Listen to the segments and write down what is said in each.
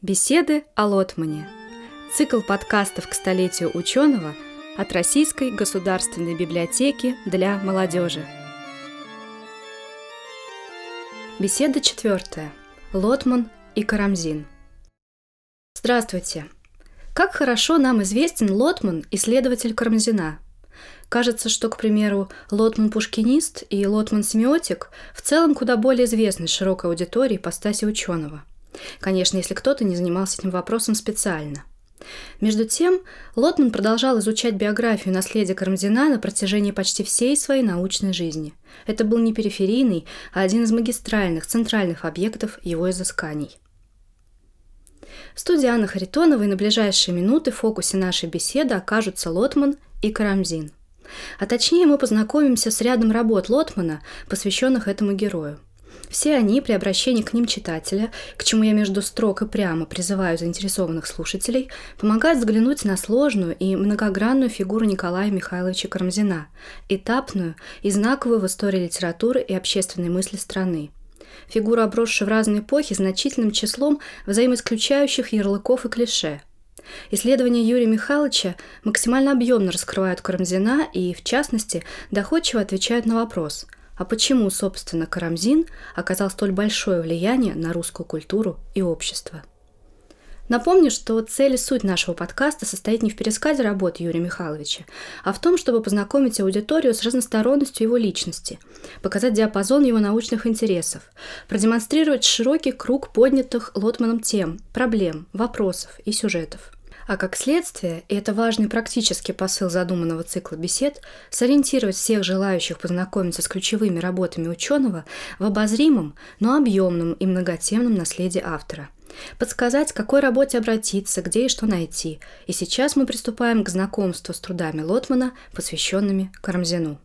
Беседы о Лотмане. Цикл подкастов к столетию ученого от Российской государственной библиотеки для молодежи. Беседа четвертая. Лотман и Карамзин. Здравствуйте. Как хорошо нам известен Лотман, исследователь Карамзина. Кажется, что, к примеру, Лотман-пушкинист и Лотман-семиотик в целом куда более известны широкой аудитории по стасе ученого – Конечно, если кто-то не занимался этим вопросом специально. Между тем, Лотман продолжал изучать биографию наследия Карамзина на протяжении почти всей своей научной жизни. Это был не периферийный, а один из магистральных, центральных объектов его изысканий. В студии Анны Харитоновой на ближайшие минуты в фокусе нашей беседы окажутся Лотман и Карамзин. А точнее мы познакомимся с рядом работ Лотмана, посвященных этому герою – все они при обращении к ним читателя, к чему я между строк и прямо призываю заинтересованных слушателей, помогают взглянуть на сложную и многогранную фигуру Николая Михайловича Карамзина, этапную и знаковую в истории литературы и общественной мысли страны. Фигура, обросшая в разные эпохи значительным числом взаимоисключающих ярлыков и клише – Исследования Юрия Михайловича максимально объемно раскрывают Карамзина и, в частности, доходчиво отвечают на вопрос – а почему, собственно, Карамзин оказал столь большое влияние на русскую культуру и общество? Напомню, что цель и суть нашего подкаста состоит не в пересказе работы Юрия Михайловича, а в том, чтобы познакомить аудиторию с разносторонностью его личности, показать диапазон его научных интересов, продемонстрировать широкий круг поднятых Лотманом тем, проблем, вопросов и сюжетов – а как следствие, и это важный практический посыл задуманного цикла бесед, сориентировать всех желающих познакомиться с ключевыми работами ученого в обозримом, но объемном и многотемном наследии автора – подсказать, к какой работе обратиться, где и что найти. И сейчас мы приступаем к знакомству с трудами Лотмана, посвященными Карамзину.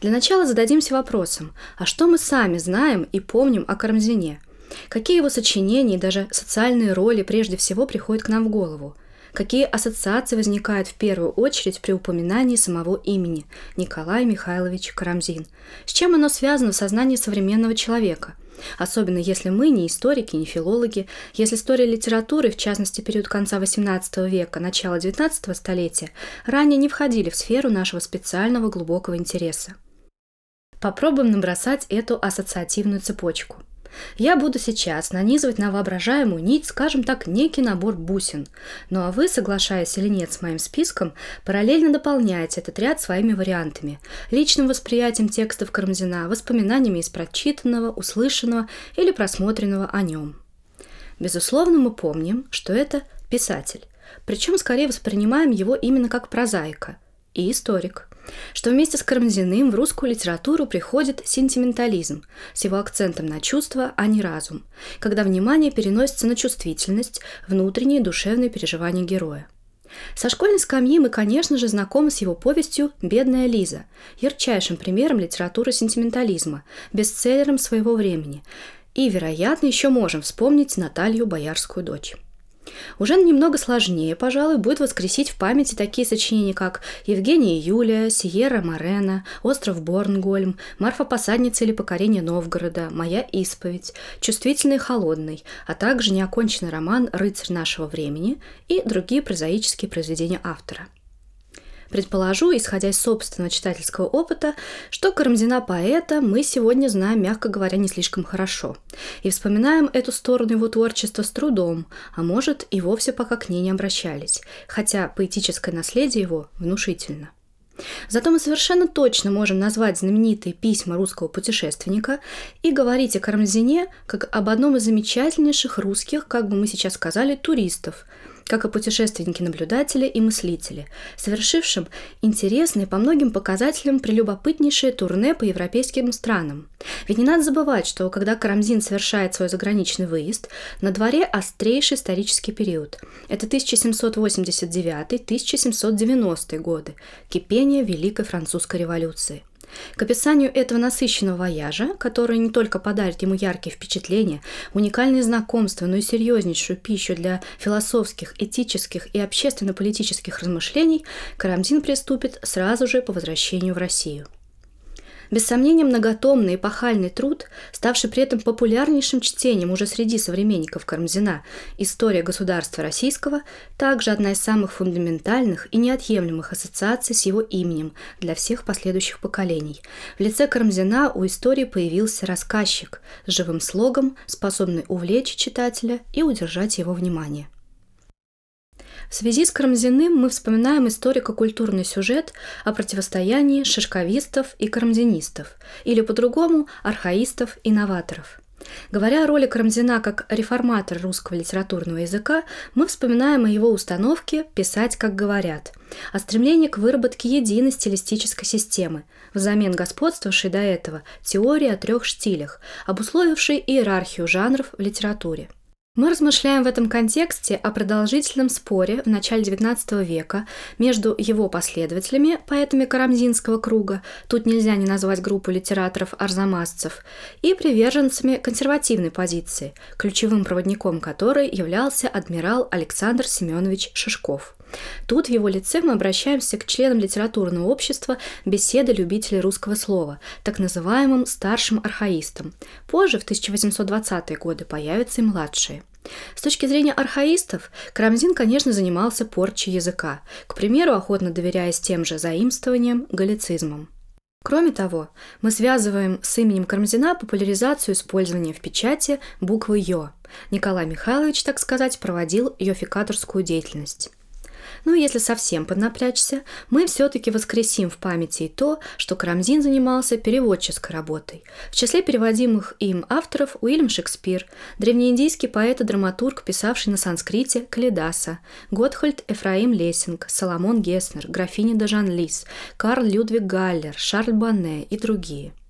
Для начала зададимся вопросом, а что мы сами знаем и помним о Карамзине – Какие его сочинения и даже социальные роли прежде всего приходят к нам в голову? Какие ассоциации возникают в первую очередь при упоминании самого имени Николай Михайлович Карамзин? С чем оно связано в сознании современного человека? Особенно если мы не историки, не филологи, если история литературы, в частности период конца XVIII века, начала XIX столетия, ранее не входили в сферу нашего специального глубокого интереса. Попробуем набросать эту ассоциативную цепочку – я буду сейчас нанизывать на воображаемую нить, скажем так, некий набор бусин. Ну а вы, соглашаясь или нет с моим списком, параллельно дополняете этот ряд своими вариантами. Личным восприятием текстов Карамзина, воспоминаниями из прочитанного, услышанного или просмотренного о нем. Безусловно, мы помним, что это писатель. Причем скорее воспринимаем его именно как прозаика и историк – что вместе с Карамзиным в русскую литературу приходит сентиментализм с его акцентом на чувства, а не разум, когда внимание переносится на чувствительность, внутренние душевные переживания героя. Со школьной скамьи мы, конечно же, знакомы с его повестью «Бедная Лиза», ярчайшим примером литературы сентиментализма, бестселлером своего времени, и, вероятно, еще можем вспомнить Наталью Боярскую дочь. Уже немного сложнее, пожалуй, будет воскресить в памяти такие сочинения, как «Евгения и Юлия», «Сиерра Морена», «Остров Борнгольм», «Марфа Посадница или покорение Новгорода», «Моя исповедь», «Чувствительный и холодный», а также неоконченный роман «Рыцарь нашего времени» и другие прозаические произведения автора – Предположу, исходя из собственного читательского опыта, что Карамзина поэта мы сегодня знаем, мягко говоря, не слишком хорошо. И вспоминаем эту сторону его творчества с трудом, а может и вовсе пока к ней не обращались, хотя поэтическое наследие его внушительно. Зато мы совершенно точно можем назвать знаменитые письма русского путешественника и говорить о Карамзине как об одном из замечательнейших русских, как бы мы сейчас сказали, туристов – как и путешественники-наблюдатели и мыслители, совершившим интересные по многим показателям прелюбопытнейшее турне по европейским странам. Ведь не надо забывать, что когда Карамзин совершает свой заграничный выезд, на дворе острейший исторический период. Это 1789-1790 годы, кипение Великой Французской революции – к описанию этого насыщенного вояжа, который не только подарит ему яркие впечатления, уникальные знакомства, но и серьезнейшую пищу для философских, этических и общественно-политических размышлений, Карамзин приступит сразу же по возвращению в Россию. Без сомнения, многотомный эпохальный труд, ставший при этом популярнейшим чтением уже среди современников Карамзина «История государства российского», также одна из самых фундаментальных и неотъемлемых ассоциаций с его именем для всех последующих поколений. В лице Карамзина у истории появился рассказчик с живым слогом, способный увлечь читателя и удержать его внимание. В связи с Карамзиным мы вспоминаем историко-культурный сюжет о противостоянии шишковистов и карамзинистов, или по-другому архаистов и новаторов. Говоря о роли Карамзина как реформатора русского литературного языка, мы вспоминаем о его установке «писать, как говорят», о стремлении к выработке единой стилистической системы, взамен господствовавшей до этого теории о трех штилях, обусловившей иерархию жанров в литературе – мы размышляем в этом контексте о продолжительном споре в начале XIX века между его последователями, поэтами Карамзинского круга, тут нельзя не назвать группу литераторов-арзамасцев, и приверженцами консервативной позиции, ключевым проводником которой являлся адмирал Александр Семенович Шишков. Тут в его лице мы обращаемся к членам литературного общества беседы любителей русского слова, так называемым старшим архаистам. Позже, в 1820-е годы, появятся и младшие. С точки зрения архаистов, Карамзин, конечно, занимался порчей языка, к примеру, охотно доверяясь тем же заимствованиям, галлицизмам. Кроме того, мы связываем с именем Карамзина популяризацию использования в печати буквы «ё». Николай Михайлович, так сказать, проводил ёфикаторскую деятельность. Ну и если совсем поднапрячься, мы все-таки воскресим в памяти и то, что Карамзин занимался переводческой работой. В числе переводимых им авторов Уильям Шекспир, древнеиндийский поэт и драматург, писавший на санскрите Калидаса, Готхольд Эфраим Лессинг, Соломон Геснер, графиня де Жанлис, Карл Людвиг Галлер, Шарль Бонне и другие –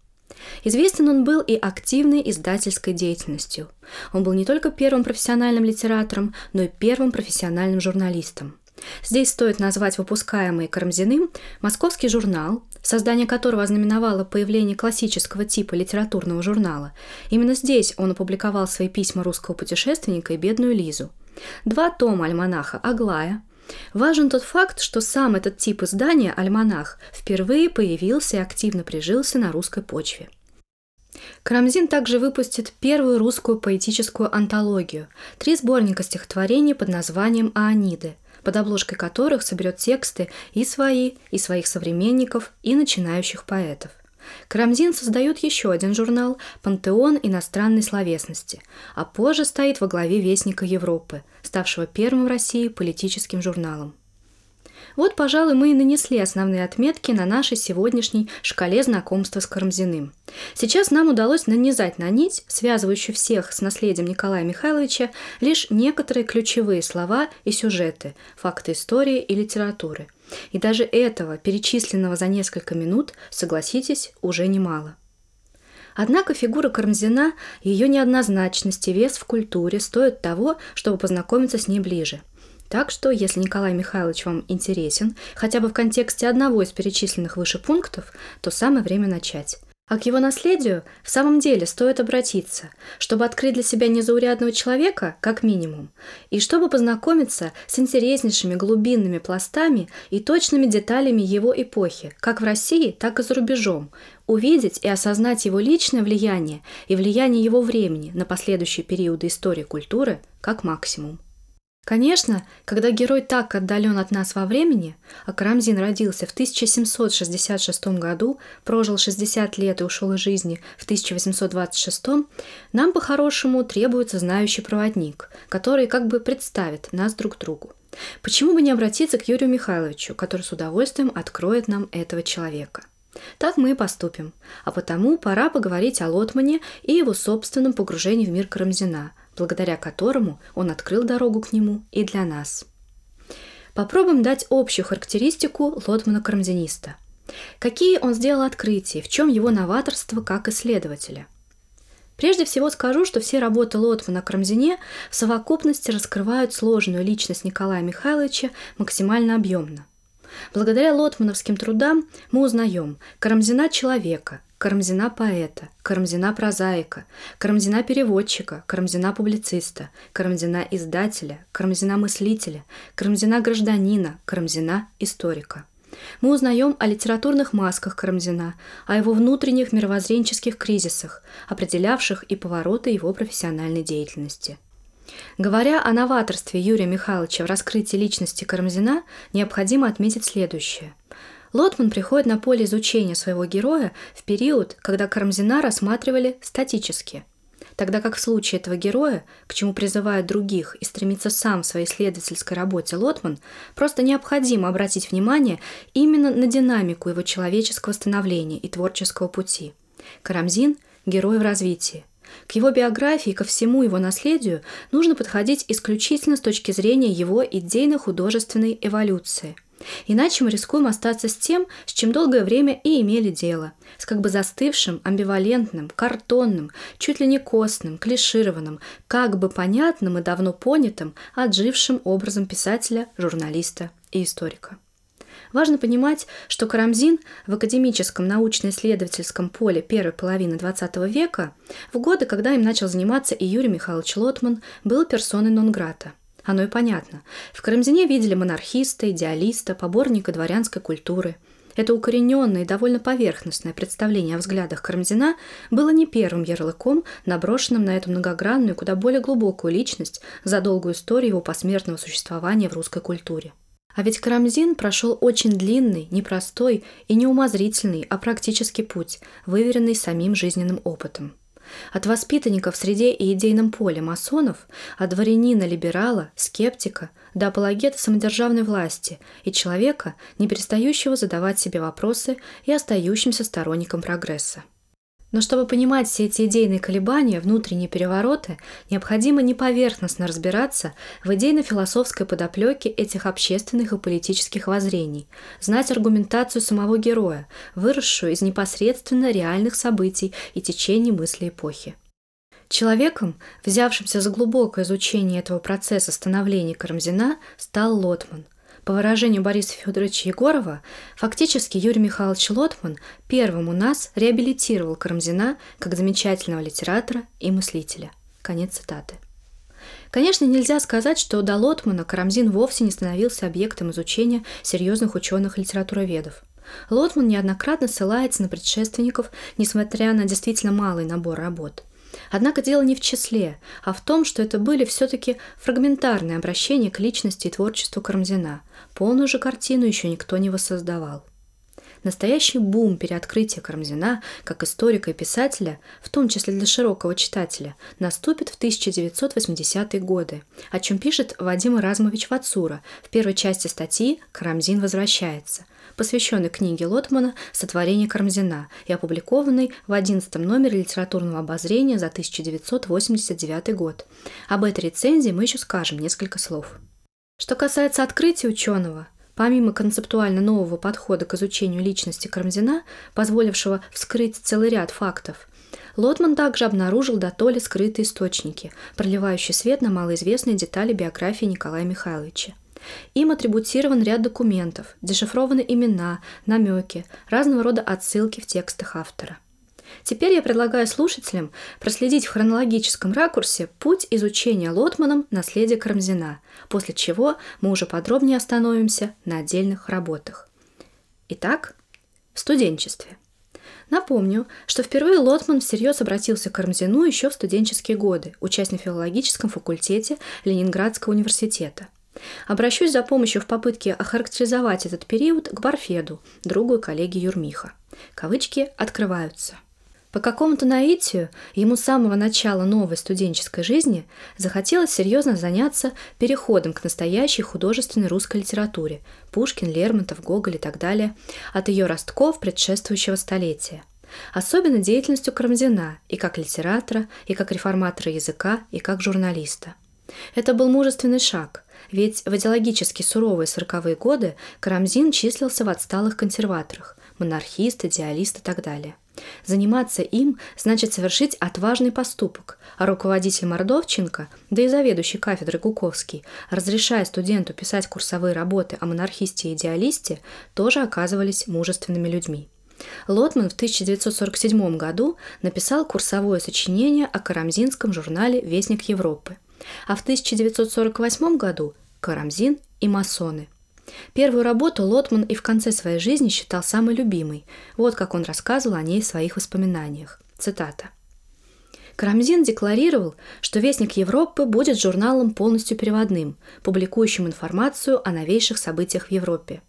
Известен он был и активной издательской деятельностью. Он был не только первым профессиональным литератором, но и первым профессиональным журналистом. Здесь стоит назвать выпускаемый Карамзиным московский журнал, создание которого ознаменовало появление классического типа литературного журнала. Именно здесь он опубликовал свои письма русского путешественника и бедную Лизу. Два тома альманаха «Аглая», Важен тот факт, что сам этот тип издания «Альманах» впервые появился и активно прижился на русской почве. Карамзин также выпустит первую русскую поэтическую антологию – три сборника стихотворений под названием «Ааниды», под обложкой которых соберет тексты и свои, и своих современников, и начинающих поэтов. Карамзин создает еще один журнал «Пантеон иностранной словесности», а позже стоит во главе Вестника Европы, ставшего первым в России политическим журналом. Вот, пожалуй, мы и нанесли основные отметки на нашей сегодняшней шкале знакомства с Карамзиным. Сейчас нам удалось нанизать на нить, связывающую всех с наследием Николая Михайловича, лишь некоторые ключевые слова и сюжеты, факты истории и литературы. И даже этого, перечисленного за несколько минут, согласитесь, уже немало. Однако фигура Карамзина, ее неоднозначность и вес в культуре стоят того, чтобы познакомиться с ней ближе – так что, если Николай Михайлович вам интересен, хотя бы в контексте одного из перечисленных выше пунктов, то самое время начать. А к его наследию в самом деле стоит обратиться, чтобы открыть для себя незаурядного человека, как минимум, и чтобы познакомиться с интереснейшими глубинными пластами и точными деталями его эпохи, как в России, так и за рубежом, увидеть и осознать его личное влияние и влияние его времени на последующие периоды истории культуры как максимум. Конечно, когда герой так отдален от нас во времени, а Карамзин родился в 1766 году, прожил 60 лет и ушел из жизни в 1826, нам по-хорошему требуется знающий проводник, который как бы представит нас друг другу. Почему бы не обратиться к Юрию Михайловичу, который с удовольствием откроет нам этого человека? Так мы и поступим. А потому пора поговорить о Лотмане и его собственном погружении в мир Карамзина – благодаря которому он открыл дорогу к нему и для нас. Попробуем дать общую характеристику Лотмана-карамзиниста. Какие он сделал открытия, в чем его новаторство как исследователя? Прежде всего скажу, что все работы Лотмана о Карамзине в совокупности раскрывают сложную личность Николая Михайловича максимально объемно. Благодаря лотмановским трудам мы узнаем Карамзина человека, Карамзина поэта, Карамзина прозаика, Карамзина переводчика, Карамзина публициста, Карамзина издателя, Карамзина мыслителя, Карамзина гражданина, Карамзина историка. Мы узнаем о литературных масках Карамзина, о его внутренних мировоззренческих кризисах, определявших и повороты его профессиональной деятельности. Говоря о новаторстве Юрия Михайловича в раскрытии личности Карамзина, необходимо отметить следующее. Лотман приходит на поле изучения своего героя в период, когда Карамзина рассматривали статически – тогда как в случае этого героя, к чему призывают других и стремится сам в своей исследовательской работе Лотман, просто необходимо обратить внимание именно на динамику его человеческого становления и творческого пути. Карамзин – герой в развитии. К его биографии и ко всему его наследию нужно подходить исключительно с точки зрения его идейно-художественной эволюции – Иначе мы рискуем остаться с тем, с чем долгое время и имели дело, с как бы застывшим, амбивалентным, картонным, чуть ли не костным, клишированным, как бы понятным и давно понятым, отжившим образом писателя, журналиста и историка. Важно понимать, что Карамзин в академическом научно-исследовательском поле первой половины XX века, в годы, когда им начал заниматься и Юрий Михайлович Лотман, был персоной нон-грата – оно и понятно. В Карамзине видели монархиста, идеалиста, поборника дворянской культуры. Это укорененное и довольно поверхностное представление о взглядах Карамзина было не первым ярлыком, наброшенным на эту многогранную, куда более глубокую личность за долгую историю его посмертного существования в русской культуре. А ведь Карамзин прошел очень длинный, непростой и неумозрительный, а практический путь, выверенный самим жизненным опытом – от воспитанника в среде и идейном поле масонов, от дворянина-либерала, скептика до апологета самодержавной власти и человека, не перестающего задавать себе вопросы и остающимся сторонником прогресса. Но чтобы понимать все эти идейные колебания, внутренние перевороты, необходимо не поверхностно разбираться в идейно-философской подоплеке этих общественных и политических воззрений, знать аргументацию самого героя, выросшую из непосредственно реальных событий и течений мысли эпохи. Человеком, взявшимся за глубокое изучение этого процесса становления Карамзина, стал Лотман, по выражению Бориса Федоровича Егорова, фактически Юрий Михайлович Лотман первым у нас реабилитировал Карамзина как замечательного литератора и мыслителя. Конец цитаты. Конечно, нельзя сказать, что до Лотмана Карамзин вовсе не становился объектом изучения серьезных ученых-литературоведов. Лотман неоднократно ссылается на предшественников, несмотря на действительно малый набор работ – Однако дело не в числе, а в том, что это были все-таки фрагментарные обращения к личности и творчеству Карамзина. Полную же картину еще никто не воссоздавал. Настоящий бум переоткрытия Карамзина как историка и писателя, в том числе для широкого читателя, наступит в 1980-е годы, о чем пишет Вадим Размович Вацура в первой части статьи «Карамзин возвращается», посвященной книге Лотмана «Сотворение Карамзина» и опубликованной в 11 номере литературного обозрения за 1989 год. Об этой рецензии мы еще скажем несколько слов. Что касается открытия ученого, Помимо концептуально нового подхода к изучению личности Карамзина, позволившего вскрыть целый ряд фактов, Лотман также обнаружил до то ли скрытые источники, проливающие свет на малоизвестные детали биографии Николая Михайловича. Им атрибутирован ряд документов, дешифрованы имена, намеки, разного рода отсылки в текстах автора. Теперь я предлагаю слушателям проследить в хронологическом ракурсе путь изучения Лотманом наследия Карамзина, после чего мы уже подробнее остановимся на отдельных работах. Итак, в студенчестве. Напомню, что впервые Лотман всерьез обратился к Карамзину еще в студенческие годы, учась на филологическом факультете Ленинградского университета. Обращусь за помощью в попытке охарактеризовать этот период к Барфеду, другу и коллеге Юрмиха. Кавычки открываются. По какому-то наитию ему с самого начала новой студенческой жизни захотелось серьезно заняться переходом к настоящей художественной русской литературе – Пушкин, Лермонтов, Гоголь и так далее – от ее ростков предшествующего столетия. Особенно деятельностью Карамзина и как литератора, и как реформатора языка, и как журналиста. Это был мужественный шаг, ведь в идеологически суровые сороковые годы Карамзин числился в отсталых консерваторах – монархист, идеалист и так далее. Заниматься им значит совершить отважный поступок, а руководитель Мордовченко, да и заведующий кафедрой Гуковский, разрешая студенту писать курсовые работы о монархисте и идеалисте, тоже оказывались мужественными людьми. Лотман в 1947 году написал курсовое сочинение о карамзинском журнале «Вестник Европы», а в 1948 году «Карамзин и масоны». Первую работу Лотман и в конце своей жизни считал самой любимой. Вот как он рассказывал о ней в своих воспоминаниях. Цитата. Карамзин декларировал, что «Вестник Европы» будет журналом полностью переводным, публикующим информацию о новейших событиях в Европе.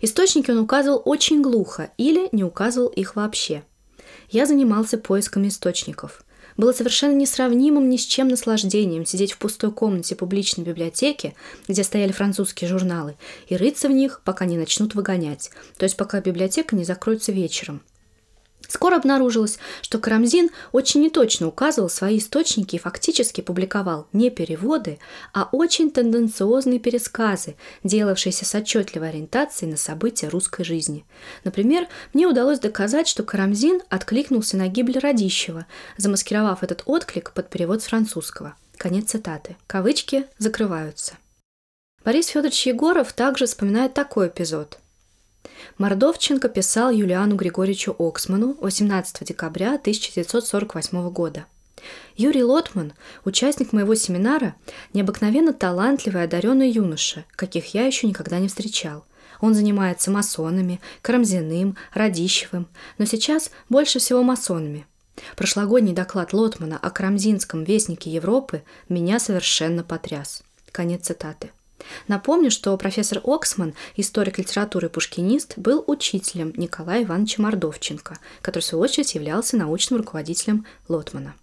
Источники он указывал очень глухо или не указывал их вообще. Я занимался поиском источников. Было совершенно несравнимым ни с чем наслаждением сидеть в пустой комнате публичной библиотеки, где стояли французские журналы, и рыться в них, пока не начнут выгонять, то есть пока библиотека не закроется вечером – Скоро обнаружилось, что Карамзин очень неточно указывал свои источники и фактически публиковал не переводы, а очень тенденциозные пересказы, делавшиеся с отчетливой ориентацией на события русской жизни. Например, мне удалось доказать, что Карамзин откликнулся на гибель Радищева, замаскировав этот отклик под перевод с французского. Конец цитаты. Кавычки закрываются. Борис Федорович Егоров также вспоминает такой эпизод – Мордовченко писал Юлиану Григорьевичу Оксману 18 декабря 1948 года. Юрий Лотман, участник моего семинара, необыкновенно талантливый и одаренный юноша, каких я еще никогда не встречал. Он занимается масонами, Карамзиным, Радищевым, но сейчас больше всего масонами. Прошлогодний доклад Лотмана о Карамзинском вестнике Европы меня совершенно потряс. Конец цитаты. Напомню, что профессор Оксман, историк литературы пушкинист, был учителем Николая Ивановича Мордовченко, который, в свою очередь, являлся научным руководителем Лотмана.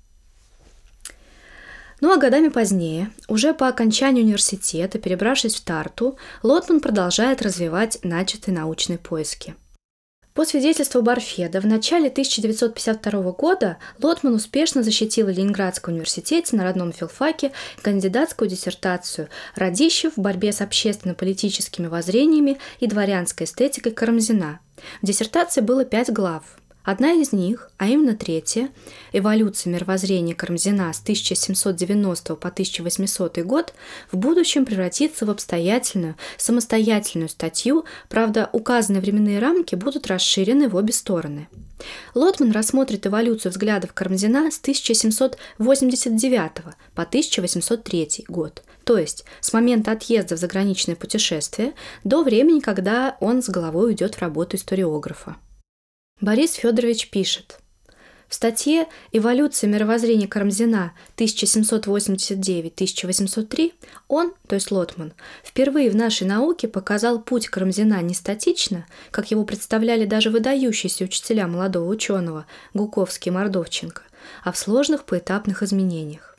Ну а годами позднее, уже по окончании университета, перебравшись в Тарту, Лотман продолжает развивать начатые научные поиски – по свидетельству Барфеда, в начале 1952 года Лотман успешно защитил в Ленинградском университете на родном филфаке кандидатскую диссертацию «Радищев в борьбе с общественно-политическими воззрениями и дворянской эстетикой Карамзина». В диссертации было пять глав – Одна из них, а именно третья, «Эволюция мировоззрения Карамзина с 1790 по 1800 год», в будущем превратится в обстоятельную, самостоятельную статью, правда, указанные временные рамки будут расширены в обе стороны. Лотман рассмотрит эволюцию взглядов Карамзина с 1789 по 1803 год, то есть с момента отъезда в заграничное путешествие до времени, когда он с головой уйдет в работу историографа. Борис Федорович пишет. В статье «Эволюция мировоззрения Карамзина 1789-1803» он, то есть Лотман, впервые в нашей науке показал путь Карамзина не статично, как его представляли даже выдающиеся учителя молодого ученого Гуковский и Мордовченко, а в сложных поэтапных изменениях.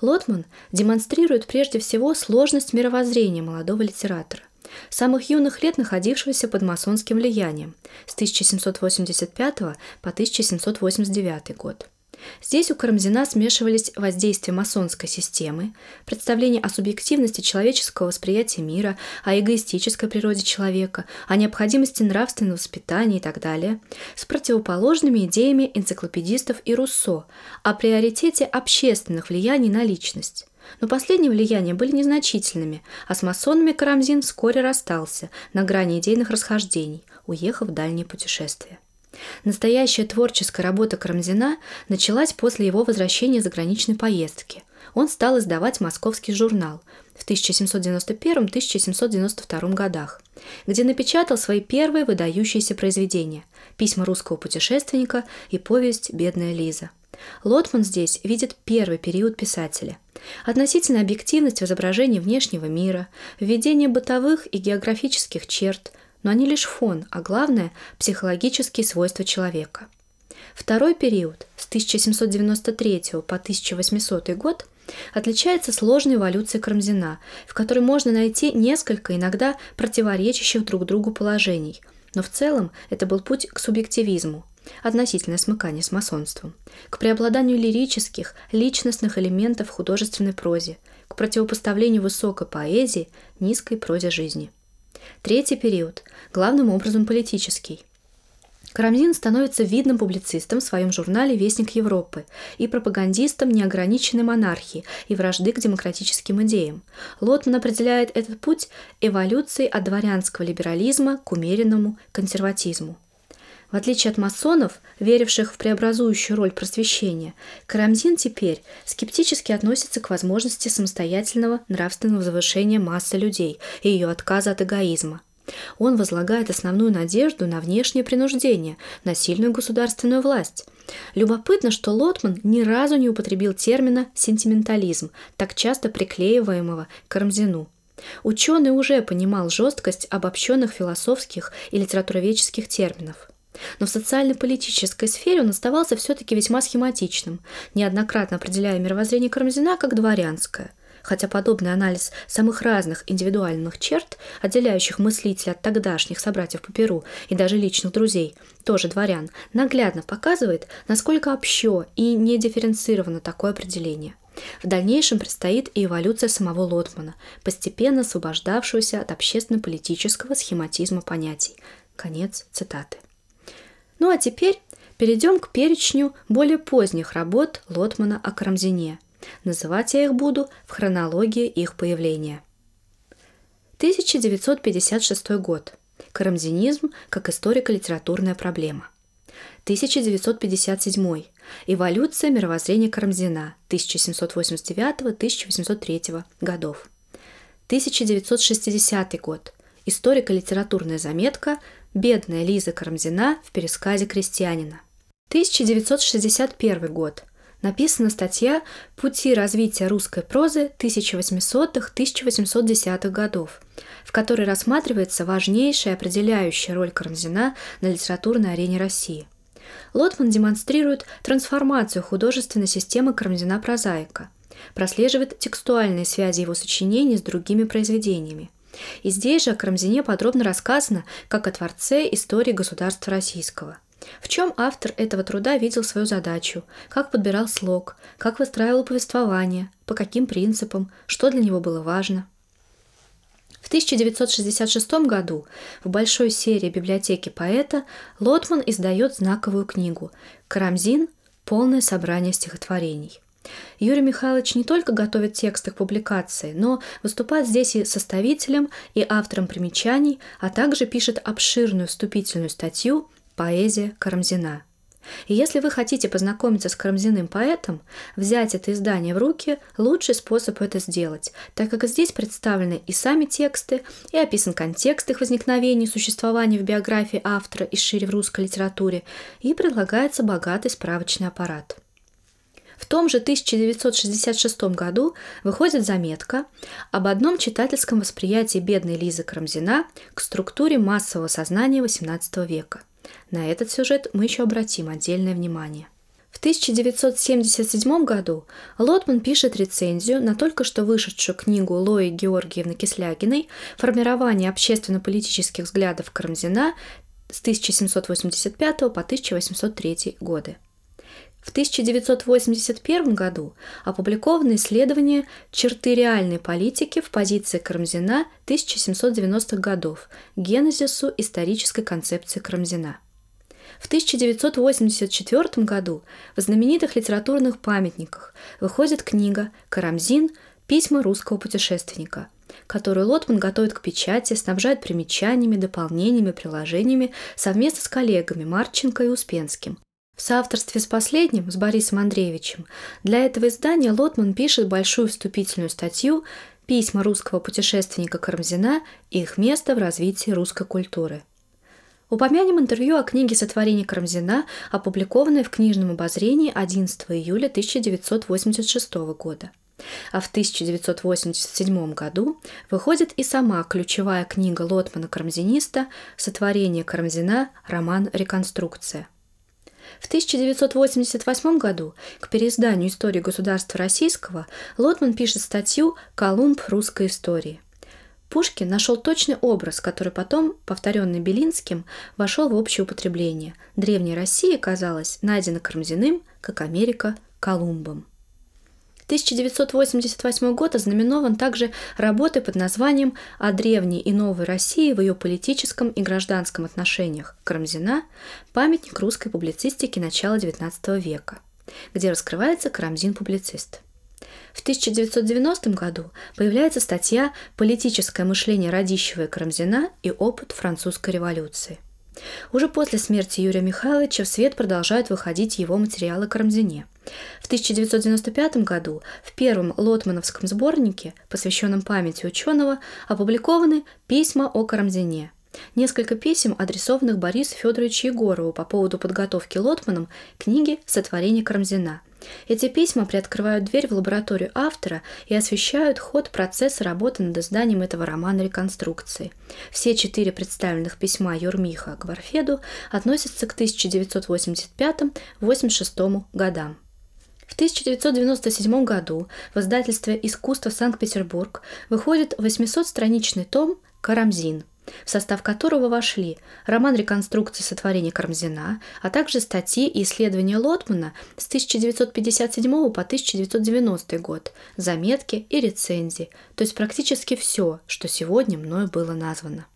Лотман демонстрирует прежде всего сложность мировоззрения молодого литератора самых юных лет находившегося под масонским влиянием с 1785 по 1789 год. Здесь у Карамзина смешивались воздействие масонской системы, представление о субъективности человеческого восприятия мира, о эгоистической природе человека, о необходимости нравственного воспитания и так далее, с противоположными идеями энциклопедистов и Руссо о приоритете общественных влияний на личность. Но последние влияния были незначительными, а с масонами Карамзин вскоре расстался на грани идейных расхождений, уехав в дальние путешествия. Настоящая творческая работа Карамзина началась после его возвращения из заграничной поездки. Он стал издавать московский журнал в 1791-1792 годах, где напечатал свои первые выдающиеся произведения «Письма русского путешественника» и повесть «Бедная Лиза». Лотман здесь видит первый период писателя. Относительно объективность в изображении внешнего мира, введение бытовых и географических черт, но они лишь фон, а главное – психологические свойства человека. Второй период, с 1793 по 1800 год, отличается сложной эволюцией Карамзина, в которой можно найти несколько иногда противоречащих друг другу положений, но в целом это был путь к субъективизму – относительное смыкание с масонством, к преобладанию лирических, личностных элементов в художественной прозе, к противопоставлению высокой поэзии низкой прозе жизни. Третий период – главным образом политический. Карамзин становится видным публицистом в своем журнале «Вестник Европы» и пропагандистом неограниченной монархии и вражды к демократическим идеям. Лотман определяет этот путь эволюцией от дворянского либерализма к умеренному консерватизму. В отличие от масонов, веривших в преобразующую роль просвещения, Карамзин теперь скептически относится к возможности самостоятельного нравственного завышения массы людей и ее отказа от эгоизма. Он возлагает основную надежду на внешнее принуждение, на сильную государственную власть. Любопытно, что Лотман ни разу не употребил термина «сентиментализм», так часто приклеиваемого к Карамзину. Ученый уже понимал жесткость обобщенных философских и литературоведческих терминов – но в социально-политической сфере он оставался все-таки весьма схематичным, неоднократно определяя мировоззрение Карамзина как дворянское. Хотя подобный анализ самых разных индивидуальных черт, отделяющих мыслителя от тогдашних собратьев по Перу и даже личных друзей, тоже дворян, наглядно показывает, насколько общо и недифференцировано такое определение. В дальнейшем предстоит и эволюция самого Лотмана, постепенно освобождавшегося от общественно-политического схематизма понятий. Конец цитаты. Ну а теперь перейдем к перечню более поздних работ Лотмана о Карамзине. Называть я их буду в хронологии их появления. 1956 год. Карамзинизм как историко-литературная проблема. 1957. Эволюция мировоззрения Карамзина 1789-1803 годов. 1960 год. Историко-литературная заметка «Бедная Лиза Карамзина в пересказе крестьянина». 1961 год. Написана статья «Пути развития русской прозы 1800-1810-х годов», в которой рассматривается важнейшая определяющая роль Карамзина на литературной арене России. Лотман демонстрирует трансформацию художественной системы Карамзина-прозаика, прослеживает текстуальные связи его сочинений с другими произведениями, и здесь же о Карамзине подробно рассказано как о творце истории государства российского. В чем автор этого труда видел свою задачу, как подбирал слог, как выстраивал повествование, по каким принципам, что для него было важно. В 1966 году в большой серии библиотеки поэта Лотман издает знаковую книгу «Карамзин. Полное собрание стихотворений». Юрий Михайлович не только готовит тексты к публикации, но выступает здесь и составителем, и автором примечаний, а также пишет обширную вступительную статью «Поэзия Карамзина». И если вы хотите познакомиться с Карамзиным поэтом, взять это издание в руки – лучший способ это сделать, так как здесь представлены и сами тексты, и описан контекст их возникновения и существования в биографии автора и шире в русской литературе, и предлагается богатый справочный аппарат – в том же 1966 году выходит заметка об одном читательском восприятии бедной Лизы Карамзина к структуре массового сознания XVIII века. На этот сюжет мы еще обратим отдельное внимание. В 1977 году Лотман пишет рецензию на только что вышедшую книгу Лои Георгиевны Кислягиной «Формирование общественно-политических взглядов Карамзина с 1785 по 1803 годы». В 1981 году опубликовано исследование «Черты реальной политики в позиции Карамзина 1790-х годов. Генезису исторической концепции Карамзина». В 1984 году в знаменитых литературных памятниках выходит книга «Карамзин. Письма русского путешественника», которую Лотман готовит к печати, снабжает примечаниями, дополнениями, приложениями совместно с коллегами Марченко и Успенским, в соавторстве с последним, с Борисом Андреевичем, для этого издания Лотман пишет большую вступительную статью «Письма русского путешественника Карамзина и их место в развитии русской культуры». Упомянем интервью о книге сотворения Карамзина, опубликованное в книжном обозрении 11 июля 1986 года. А в 1987 году выходит и сама ключевая книга Лотмана-карамзиниста «Сотворение Карамзина. Роман «Реконструкция». В 1988 году к переизданию истории государства российского Лотман пишет статью «Колумб русской истории». Пушкин нашел точный образ, который потом, повторенный Белинским, вошел в общее употребление. Древняя Россия, казалось, найдена Карамзиным, как Америка – Колумбом. 1988 год ознаменован также работой под названием «О древней и новой России в ее политическом и гражданском отношениях» Карамзина «Памятник русской публицистики начала XIX века», где раскрывается Карамзин-публицист. В 1990 году появляется статья «Политическое мышление Радищева и Карамзина и опыт французской революции». Уже после смерти Юрия Михайловича в свет продолжают выходить его материалы Карамзине. В 1995 году в первом Лотмановском сборнике, посвященном памяти ученого, опубликованы письма о Карамзине. Несколько писем, адресованных Борису Федоровичу Егорову по поводу подготовки Лотманом книги «Сотворение Карамзина». Эти письма приоткрывают дверь в лабораторию автора и освещают ход процесса работы над изданием этого романа реконструкции. Все четыре представленных письма Юрмиха к Варфеду относятся к 1985-86 годам. В 1997 году в издательстве «Искусство Санкт-Петербург» выходит 800-страничный том «Карамзин», в состав которого вошли роман реконструкции сотворения Кармзина, а также статьи и исследования Лотмана с 1957 по 1990 год, заметки и рецензии, то есть практически все, что сегодня мною было названо.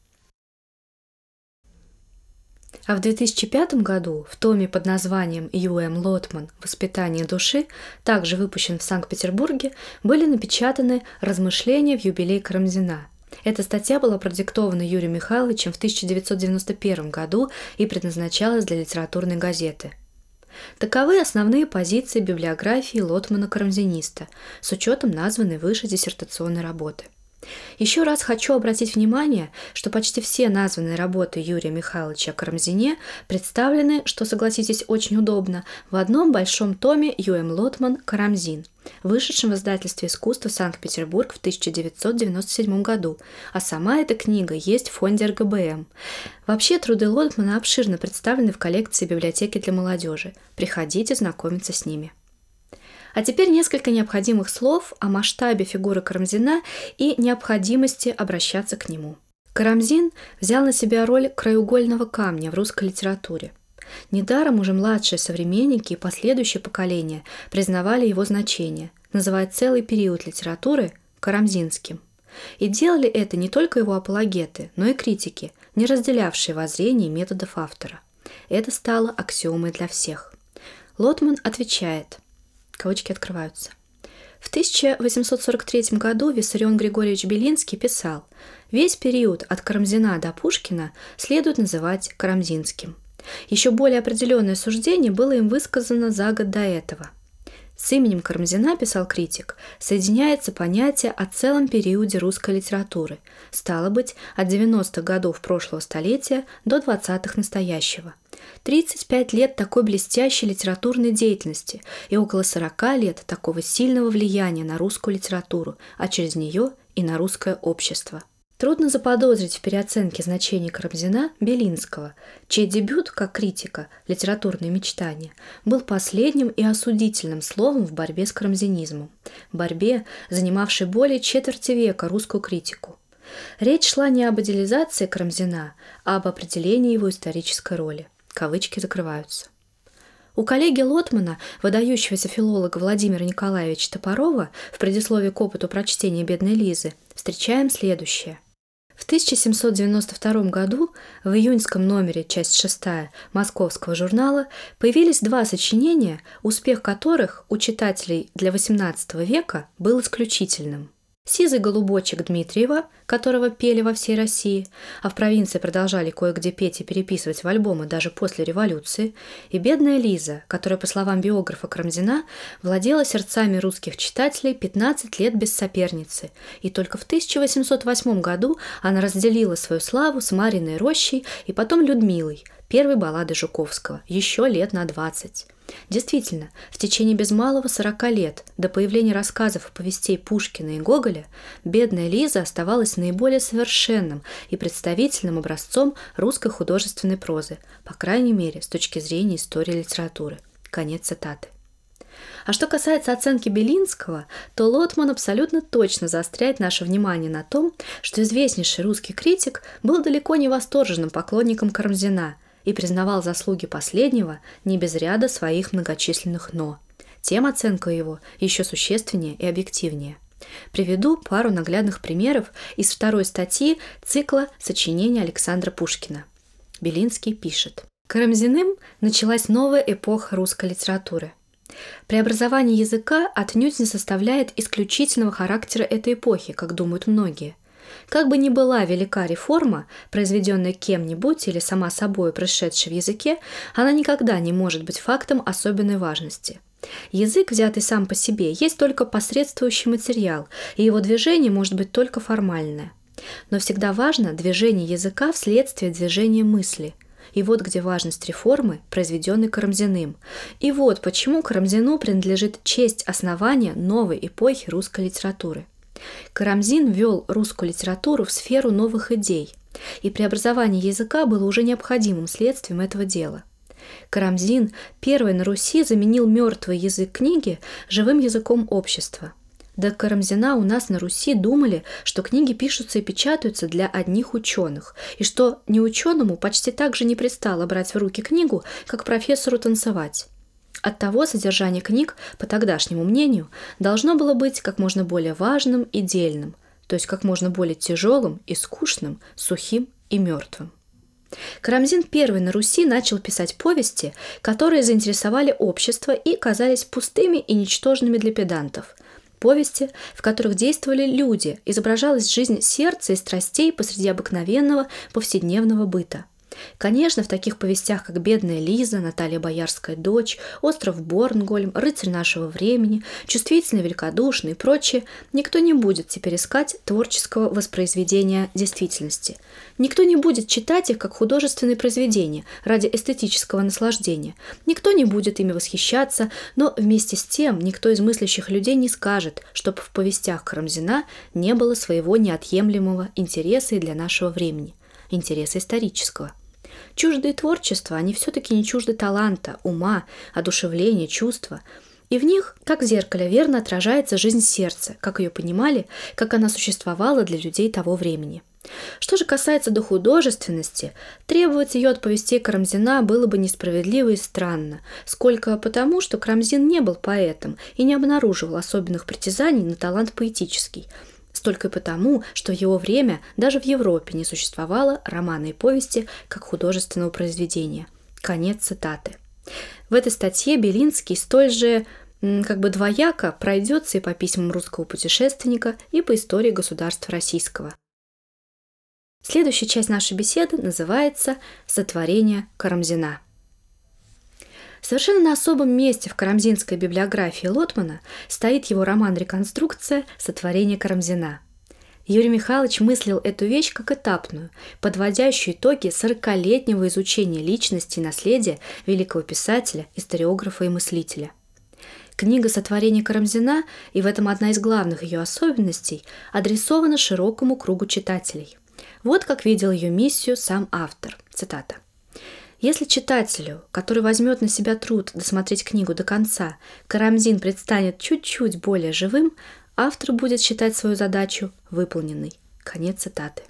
А в 2005 году в томе под названием «Ю.М. Лотман. Воспитание души», также выпущен в Санкт-Петербурге, были напечатаны размышления в юбилей Карамзина – эта статья была продиктована Юрием Михайловичем в 1991 году и предназначалась для литературной газеты. Таковы основные позиции библиографии Лотмана-Карамзиниста с учетом названной выше диссертационной работы – еще раз хочу обратить внимание, что почти все названные работы Юрия Михайловича Карамзине представлены, что, согласитесь, очень удобно, в одном большом томе Юэм Лотман «Карамзин», вышедшем в издательстве «Искусство Санкт-Петербург» в 1997 году, а сама эта книга есть в фонде РГБМ. Вообще, труды Лотмана обширно представлены в коллекции библиотеки для молодежи. Приходите знакомиться с ними. А теперь несколько необходимых слов о масштабе фигуры Карамзина и необходимости обращаться к нему. Карамзин взял на себя роль краеугольного камня в русской литературе. Недаром уже младшие современники и последующие поколения признавали его значение, называя целый период литературы карамзинским. И делали это не только его апологеты, но и критики, не разделявшие воззрений методов автора. Это стало аксиомой для всех. Лотман отвечает – Кавычки открываются. В 1843 году Виссарион Григорьевич Белинский писал «Весь период от Карамзина до Пушкина следует называть карамзинским». Еще более определенное суждение было им высказано за год до этого – с именем Карамзина, писал критик, соединяется понятие о целом периоде русской литературы, стало быть, от 90-х годов прошлого столетия до 20-х настоящего. 35 лет такой блестящей литературной деятельности и около 40 лет такого сильного влияния на русскую литературу, а через нее и на русское общество. Трудно заподозрить в переоценке значения Карамзина Белинского, чей дебют как критика «Литературные мечтания» был последним и осудительным словом в борьбе с карамзинизмом, борьбе, занимавшей более четверти века русскую критику. Речь шла не об идеализации Карамзина, а об определении его исторической роли. Кавычки закрываются. У коллеги Лотмана, выдающегося филолога Владимира Николаевича Топорова, в предисловии к опыту прочтения «Бедной Лизы» встречаем следующее – в 1792 году в июньском номере, часть 6 московского журнала, появились два сочинения, успех которых у читателей для XVIII века был исключительным – Сизый голубочек Дмитриева, которого пели во всей России, а в провинции продолжали кое-где петь и переписывать в альбомы даже после революции, и бедная Лиза, которая, по словам биографа Крамзина, владела сердцами русских читателей 15 лет без соперницы, и только в 1808 году она разделила свою славу с Мариной Рощей и потом Людмилой, первой баллады Жуковского, еще лет на 20. Действительно, в течение без малого 40 лет до появления рассказов и повестей Пушкина и Гоголя бедная Лиза оставалась наиболее совершенным и представительным образцом русской художественной прозы, по крайней мере, с точки зрения истории литературы. Конец цитаты. А что касается оценки Белинского, то Лотман абсолютно точно заостряет наше внимание на том, что известнейший русский критик был далеко не восторженным поклонником Карамзина – и признавал заслуги последнего не без ряда своих многочисленных «но». Тем оценка его еще существеннее и объективнее. Приведу пару наглядных примеров из второй статьи цикла сочинений Александра Пушкина. Белинский пишет. Карамзиным началась новая эпоха русской литературы. Преобразование языка отнюдь не составляет исключительного характера этой эпохи, как думают многие – Как бы ни была велика реформа, произведенная кем-нибудь или сама собой происшедшей в языке, она никогда не может быть фактом особенной важности. Язык, взятый сам по себе, есть только посредствующий материал, и его движение может быть только формальное. Но всегда важно движение языка вследствие движения мысли – и вот где важность реформы, произведенной Карамзиным. И вот почему Карамзину принадлежит честь основания новой эпохи русской литературы. Карамзин ввел русскую литературу в сферу новых идей, и преобразование языка было уже необходимым следствием этого дела. Карамзин первый на Руси заменил мертвый язык книги живым языком общества. До Карамзина у нас на Руси думали, что книги пишутся и печатаются для одних ученых, и что неученому почти так же не пристало брать в руки книгу, как профессору танцевать. Оттого содержание книг, по тогдашнему мнению, должно было быть как можно более важным и дельным, то есть как можно более тяжелым и скучным, сухим и мертвым. Карамзин первый на Руси начал писать повести, которые заинтересовали общество и казались пустыми и ничтожными для педантов – Повести, в которых действовали люди, изображалась жизнь сердца и страстей посреди обыкновенного повседневного быта – Конечно, в таких повестях, как «Бедная Лиза», «Наталья Боярская дочь», «Остров Борнгольм», «Рыцарь нашего времени», «Чувствительный, великодушный» и прочее, никто не будет теперь искать творческого воспроизведения действительности. Никто не будет читать их как художественные произведения ради эстетического наслаждения. Никто не будет ими восхищаться, но вместе с тем никто из мыслящих людей не скажет, чтобы в повестях Карамзина не было своего неотъемлемого интереса и для нашего времени – интереса исторического. Чуждые творчества, они все-таки не чужды таланта, ума, одушевления, чувства. И в них, как в зеркале, верно отражается жизнь сердца, как ее понимали, как она существовала для людей того времени. Что же касается до художественности, требовать ее от повестей Карамзина было бы несправедливо и странно, сколько потому, что Карамзин не был поэтом и не обнаруживал особенных притязаний на талант поэтический – Столько и потому, что его время даже в Европе не существовало романа и повести как художественного произведения. Конец цитаты. В этой статье Белинский столь же как бы двояко пройдется и по письмам русского путешественника, и по истории государства российского. Следующая часть нашей беседы называется «Сотворение Карамзина». Совершенно на особом месте в карамзинской библиографии Лотмана стоит его роман «Реконструкция. Сотворение Карамзина». Юрий Михайлович мыслил эту вещь как этапную, подводящую итоги сорокалетнего изучения личности и наследия великого писателя, историографа и мыслителя. Книга «Сотворение Карамзина», и в этом одна из главных ее особенностей, адресована широкому кругу читателей. Вот как видел ее миссию сам автор. Цитата. Если читателю, который возьмет на себя труд досмотреть книгу до конца, Карамзин предстанет чуть-чуть более живым, автор будет считать свою задачу выполненной. Конец цитаты.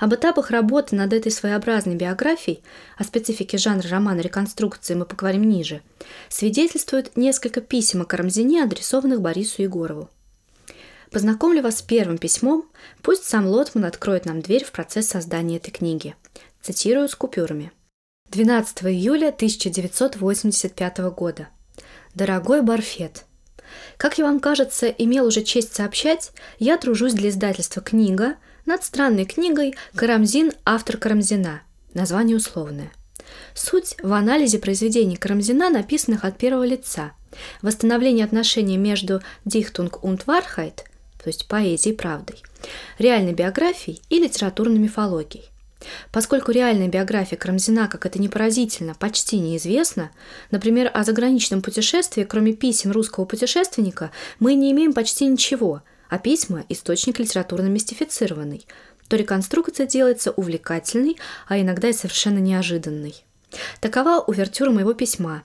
Об этапах работы над этой своеобразной биографией, о специфике жанра романа реконструкции мы поговорим ниже, свидетельствует несколько писем о Карамзине, адресованных Борису Егорову. Познакомлю вас с первым письмом, пусть сам Лотман откроет нам дверь в процесс создания этой книги. Цитирую с купюрами – 12 июля 1985 года. Дорогой Барфет, как я вам кажется, имел уже честь сообщать, я тружусь для издательства «Книга» над странной книгой «Карамзин. Автор Карамзина». Название условное. Суть в анализе произведений Карамзина, написанных от первого лица, восстановлении отношений между «Дихтунг und Wahrheit», то есть поэзией и правдой, реальной биографией и литературной мифологией – Поскольку реальная биография Карамзина, как это не поразительно, почти неизвестна, например, о заграничном путешествии, кроме писем русского путешественника, мы не имеем почти ничего, а письма – источник литературно мистифицированный, то реконструкция делается увлекательной, а иногда и совершенно неожиданной. Такова увертюра моего письма.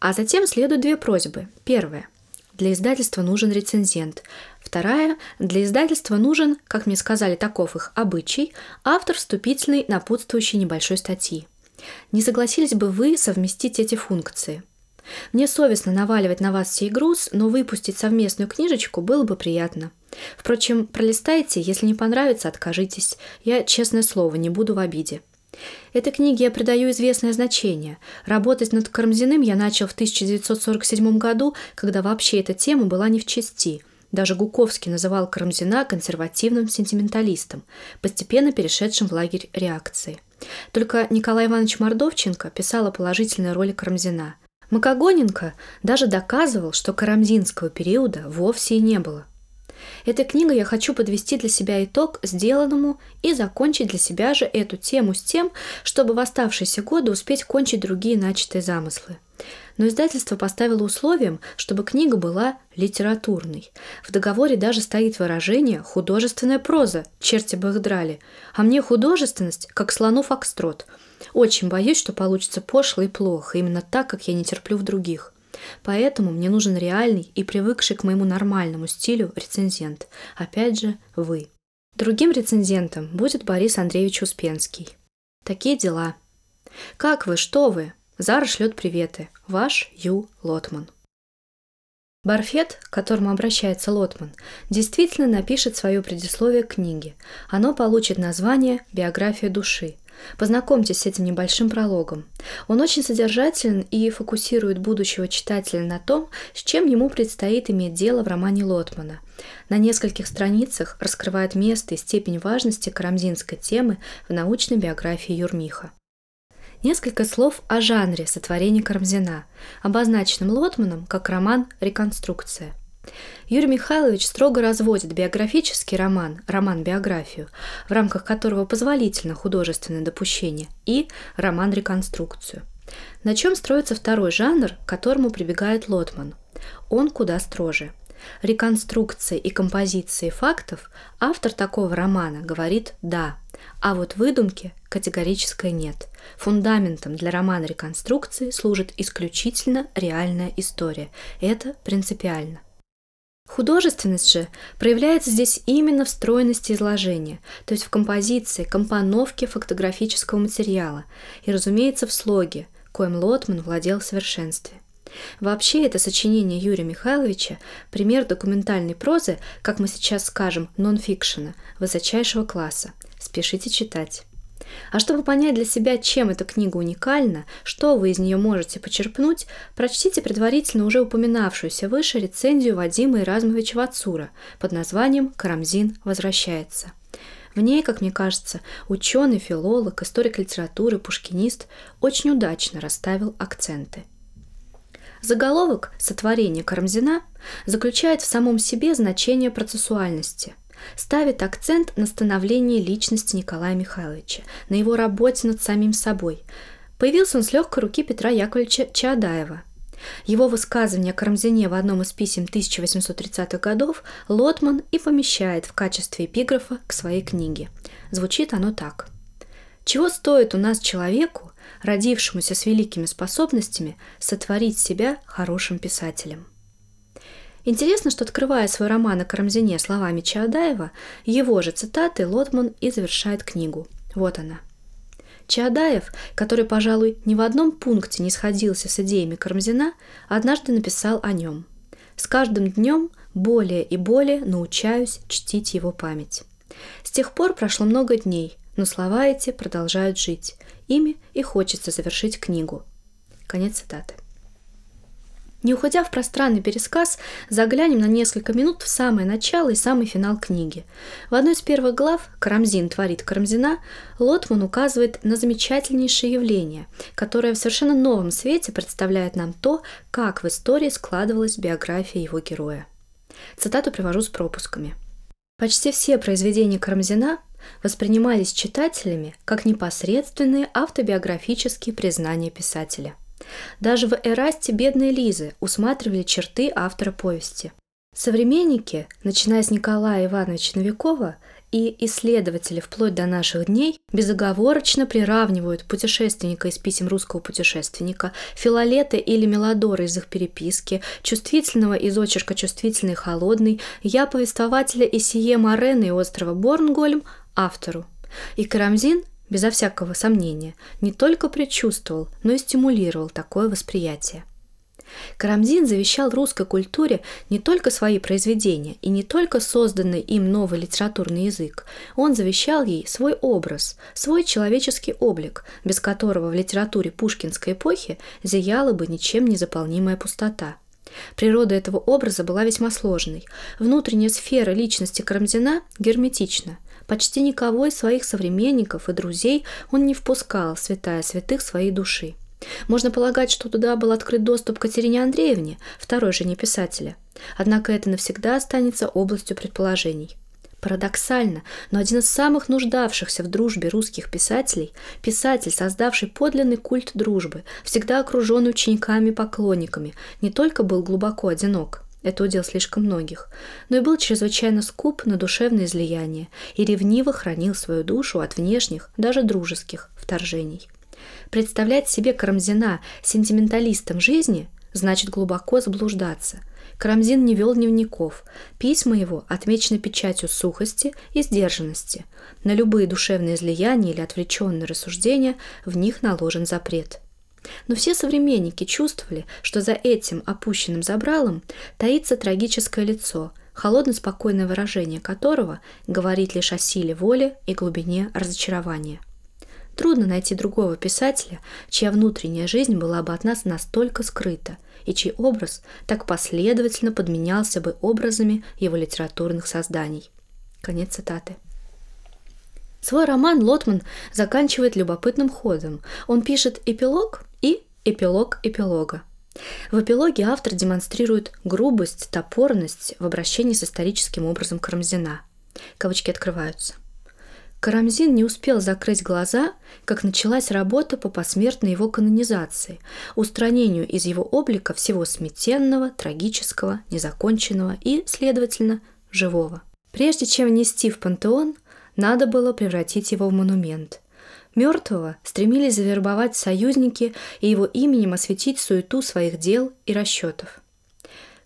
А затем следуют две просьбы. Первая. Для издательства нужен рецензент. Вторая – для издательства нужен, как мне сказали, таков их обычай, автор вступительной, напутствующей небольшой статьи. Не согласились бы вы совместить эти функции? Мне совестно наваливать на вас сей груз, но выпустить совместную книжечку было бы приятно. Впрочем, пролистайте, если не понравится, откажитесь. Я, честное слово, не буду в обиде. Этой книге я придаю известное значение. Работать над Карамзиным я начал в 1947 году, когда вообще эта тема была не в чести. Даже Гуковский называл Карамзина консервативным сентименталистом, постепенно перешедшим в лагерь реакции. Только Николай Иванович Мордовченко писал о положительной роли Карамзина. Макогоненко даже доказывал, что карамзинского периода вовсе и не было. Этой книгой я хочу подвести для себя итог сделанному и закончить для себя же эту тему с тем, чтобы в оставшиеся годы успеть кончить другие начатые замыслы. Но издательство поставило условием, чтобы книга была литературной. В договоре даже стоит выражение «художественная проза», черти бы их драли. А мне художественность, как слону фокстрот. Очень боюсь, что получится пошло и плохо, именно так, как я не терплю в других. Поэтому мне нужен реальный и привыкший к моему нормальному стилю рецензент. Опять же, вы. Другим рецензентом будет Борис Андреевич Успенский. Такие дела. Как вы, что вы? Зара шлет приветы. Ваш Ю Лотман. Барфет, к которому обращается Лотман, действительно напишет свое предисловие к книге. Оно получит название «Биография души», Познакомьтесь с этим небольшим прологом. Он очень содержателен и фокусирует будущего читателя на том, с чем ему предстоит иметь дело в романе Лотмана. На нескольких страницах раскрывает место и степень важности карамзинской темы в научной биографии Юрмиха. Несколько слов о жанре сотворения Карамзина, обозначенном Лотманом как роман «Реконструкция». Юрий Михайлович строго разводит биографический роман, роман-биографию, в рамках которого позволительно художественное допущение, и роман-реконструкцию. На чем строится второй жанр, к которому прибегает Лотман? Он куда строже. Реконструкции и композиции фактов автор такого романа говорит «да», а вот выдумки категорической нет. Фундаментом для романа реконструкции служит исключительно реальная история. Это принципиально. Художественность же проявляется здесь именно в стройности изложения, то есть в композиции, компоновке фотографического материала и, разумеется, в слоге, коим Лотман владел в совершенстве. Вообще, это сочинение Юрия Михайловича – пример документальной прозы, как мы сейчас скажем, нон-фикшена, высочайшего класса. Спешите читать. А чтобы понять для себя, чем эта книга уникальна, что вы из нее можете почерпнуть, прочтите предварительно уже упоминавшуюся выше рецензию Вадима Иразмовича Вацура под названием «Карамзин возвращается». В ней, как мне кажется, ученый, филолог, историк литературы, пушкинист очень удачно расставил акценты. Заголовок «Сотворение Карамзина» заключает в самом себе значение процессуальности – ставит акцент на становлении личности Николая Михайловича, на его работе над самим собой. Появился он с легкой руки Петра Яковлевича Чаадаева. Его высказывание о Карамзине в одном из писем 1830-х годов Лотман и помещает в качестве эпиграфа к своей книге. Звучит оно так. «Чего стоит у нас человеку, родившемуся с великими способностями, сотворить себя хорошим писателем?» Интересно, что открывая свой роман о Карамзине словами Чаадаева, его же цитаты Лотман и завершает книгу. Вот она. Чаадаев, который, пожалуй, ни в одном пункте не сходился с идеями Карамзина, однажды написал о нем. «С каждым днем более и более научаюсь чтить его память. С тех пор прошло много дней, но слова эти продолжают жить. Ими и хочется завершить книгу». Конец цитаты. Не уходя в пространный пересказ, заглянем на несколько минут в самое начало и самый финал книги. В одной из первых глав «Карамзин творит Карамзина» Лотман указывает на замечательнейшее явление, которое в совершенно новом свете представляет нам то, как в истории складывалась биография его героя. Цитату привожу с пропусками. Почти все произведения Карамзина воспринимались читателями как непосредственные автобиографические признания писателя. Даже в «Эрасте» бедной Лизы усматривали черты автора повести. Современники, начиная с Николая Ивановича Новикова и исследователи вплоть до наших дней, безоговорочно приравнивают путешественника из писем русского путешественника, Филолета или Мелодора из их переписки, чувствительного из очерка «Чувствительный холодный», я повествователя Исие Морены и острова Борнгольм автору. И Карамзин безо всякого сомнения, не только предчувствовал, но и стимулировал такое восприятие. Карамзин завещал русской культуре не только свои произведения и не только созданный им новый литературный язык, он завещал ей свой образ, свой человеческий облик, без которого в литературе пушкинской эпохи зияла бы ничем не заполнимая пустота. Природа этого образа была весьма сложной. Внутренняя сфера личности Карамзина герметична. Почти никого из своих современников и друзей он не впускал, святая святых своей души. Можно полагать, что туда был открыт доступ Катерине Андреевне, второй жене писателя. Однако это навсегда останется областью предположений. Парадоксально, но один из самых нуждавшихся в дружбе русских писателей, писатель, создавший подлинный культ дружбы, всегда окруженный учениками-поклонниками, не только был глубоко одинок, это удел слишком многих, но и был чрезвычайно скуп на душевное излияние и ревниво хранил свою душу от внешних, даже дружеских, вторжений. Представлять себе Карамзина сентименталистом жизни значит глубоко заблуждаться – Карамзин не вел дневников. Письма его отмечены печатью сухости и сдержанности. На любые душевные излияния или отвлеченные рассуждения в них наложен запрет. Но все современники чувствовали, что за этим опущенным забралом таится трагическое лицо, холодно-спокойное выражение которого говорит лишь о силе воли и глубине разочарования. Трудно найти другого писателя, чья внутренняя жизнь была бы от нас настолько скрыта – и чей образ так последовательно подменялся бы образами его литературных созданий. Конец цитаты. Свой роман Лотман заканчивает любопытным ходом. Он пишет эпилог и эпилог эпилога. В эпилоге автор демонстрирует грубость, топорность в обращении с историческим образом Карамзина. Кавычки открываются. Карамзин не успел закрыть глаза, как началась работа по посмертной его канонизации, устранению из его облика всего сметенного, трагического, незаконченного и, следовательно, живого. Прежде чем внести в пантеон, надо было превратить его в монумент. Мертвого стремились завербовать союзники и его именем осветить суету своих дел и расчетов.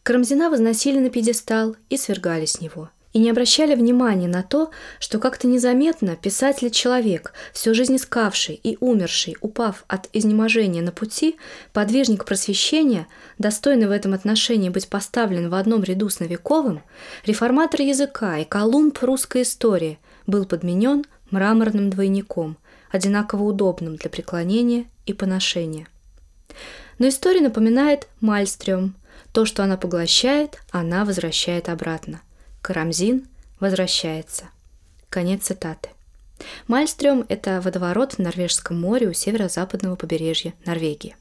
Карамзина возносили на пьедестал и свергали с него – и не обращали внимания на то, что как-то незаметно писатель-человек, всю жизнь искавший и умерший, упав от изнеможения на пути, подвижник просвещения, достойный в этом отношении быть поставлен в одном ряду с Новиковым, реформатор языка и Колумб русской истории, был подменен мраморным двойником, одинаково удобным для преклонения и поношения. Но история напоминает Мальстрём. То, что она поглощает, она возвращает обратно. Карамзин возвращается. Конец цитаты. Мальстрём – это водоворот в Норвежском море у северо-западного побережья Норвегии.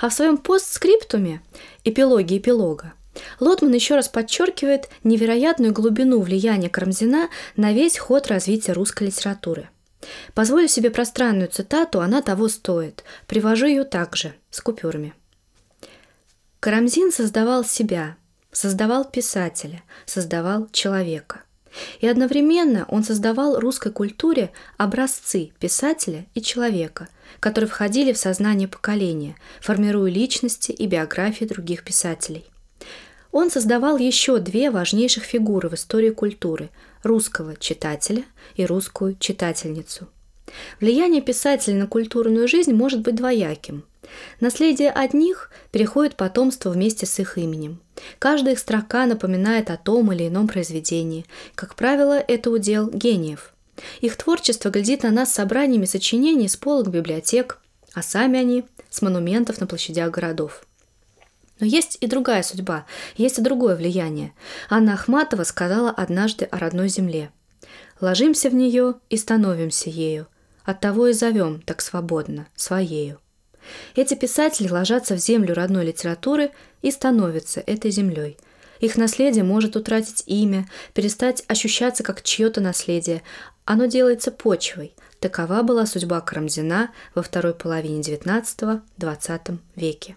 А в своем постскриптуме «Эпилоги эпилога» Лотман еще раз подчеркивает невероятную глубину влияния Карамзина на весь ход развития русской литературы. Позволю себе пространную цитату, она того стоит. Привожу ее также, с купюрами. Карамзин создавал себя, создавал писателя, создавал человека. И одновременно он создавал русской культуре образцы писателя и человека, которые входили в сознание поколения, формируя личности и биографии других писателей. Он создавал еще две важнейших фигуры в истории культуры – русского читателя и русскую читательницу. Влияние писателя на культурную жизнь может быть двояким. Наследие одних переходит потомство вместе с их именем. Каждая их строка напоминает о том или ином произведении. Как правило, это удел гениев. Их творчество глядит на нас собраниями сочинений с полок библиотек, а сами они – с монументов на площадях городов. Но есть и другая судьба, есть и другое влияние. Анна Ахматова сказала однажды о родной земле. «Ложимся в нее и становимся ею. Оттого и зовем так свободно, своею». Эти писатели ложатся в землю родной литературы и становятся этой землей. Их наследие может утратить имя, перестать ощущаться как чье-то наследие. Оно делается почвой. Такова была судьба Карамзина во второй половине XIX-XX веке.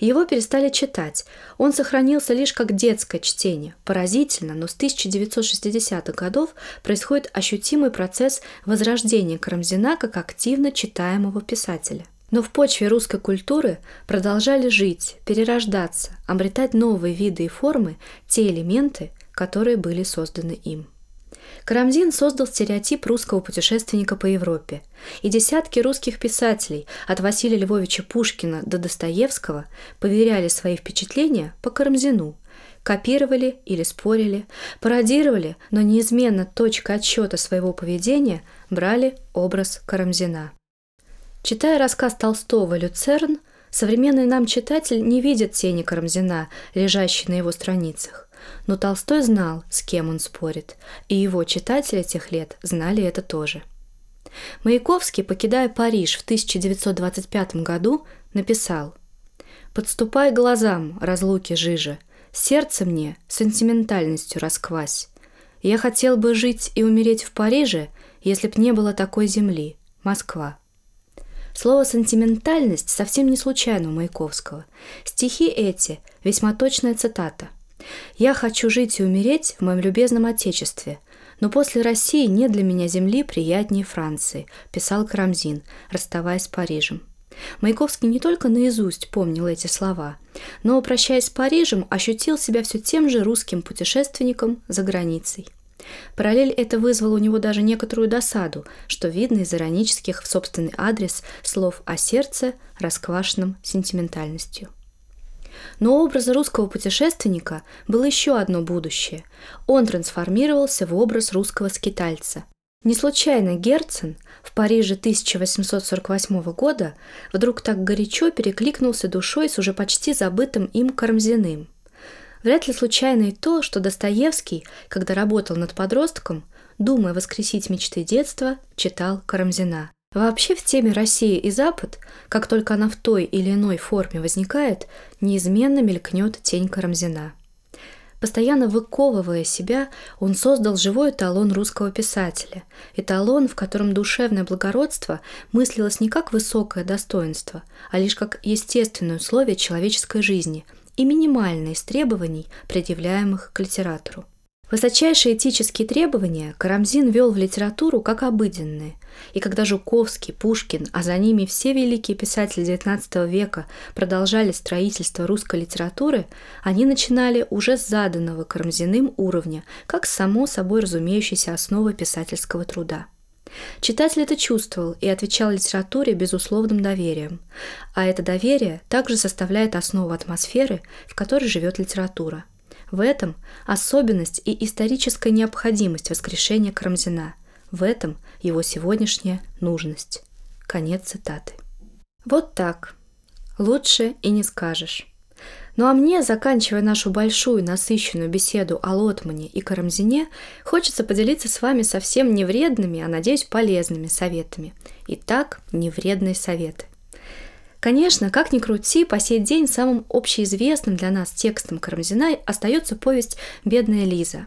Его перестали читать. Он сохранился лишь как детское чтение. Поразительно, но с 1960-х годов происходит ощутимый процесс возрождения Карамзина как активно читаемого писателя. Но в почве русской культуры продолжали жить, перерождаться, обретать новые виды и формы те элементы, которые были созданы им. Карамзин создал стереотип русского путешественника по Европе, и десятки русских писателей от Василия Львовича Пушкина до Достоевского поверяли свои впечатления по Карамзину, копировали или спорили, пародировали, но неизменно точка отсчета своего поведения брали образ Карамзина. Читая рассказ Толстого «Люцерн», Современный нам читатель не видит тени Карамзина, лежащей на его страницах. Но Толстой знал, с кем он спорит, и его читатели тех лет знали это тоже. Маяковский, покидая Париж в 1925 году, написал «Подступай глазам, разлуки жижа, сердце мне сентиментальностью расквась. Я хотел бы жить и умереть в Париже, если б не было такой земли, Москва». Слово «сентиментальность» совсем не случайно у Маяковского. Стихи эти – весьма точная цитата. «Я хочу жить и умереть в моем любезном Отечестве, но после России нет для меня земли приятнее Франции», – писал Карамзин, расставаясь с Парижем. Маяковский не только наизусть помнил эти слова, но, прощаясь с Парижем, ощутил себя все тем же русским путешественником за границей – Параллель это вызвало у него даже некоторую досаду, что видно из иронических в собственный адрес слов о сердце, расквашенном сентиментальностью. Но у образа русского путешественника было еще одно будущее. Он трансформировался в образ русского скитальца. Не случайно Герцен в Париже 1848 года вдруг так горячо перекликнулся душой с уже почти забытым им Карамзиным – Вряд ли случайно и то, что Достоевский, когда работал над подростком, думая воскресить мечты детства, читал Карамзина. Вообще в теме «Россия и Запад», как только она в той или иной форме возникает, неизменно мелькнет тень Карамзина. Постоянно выковывая себя, он создал живой эталон русского писателя, эталон, в котором душевное благородство мыслилось не как высокое достоинство, а лишь как естественное условие человеческой жизни – и минимальные из требований, предъявляемых к литератору. Высочайшие этические требования Карамзин вел в литературу как обыденные, и когда Жуковский, Пушкин, а за ними все великие писатели XIX века продолжали строительство русской литературы, они начинали уже с заданного Карамзиным уровня, как само собой разумеющейся основы писательского труда – Читатель это чувствовал и отвечал литературе безусловным доверием. А это доверие также составляет основу атмосферы, в которой живет литература. В этом особенность и историческая необходимость воскрешения Карамзина. В этом его сегодняшняя нужность. Конец цитаты. Вот так. Лучше и не скажешь. Ну а мне, заканчивая нашу большую насыщенную беседу о Лотмане и Карамзине, хочется поделиться с вами совсем не вредными, а, надеюсь, полезными советами. Итак, невредные советы. Конечно, как ни крути, по сей день самым общеизвестным для нас текстом Карамзина остается повесть «Бедная Лиза»,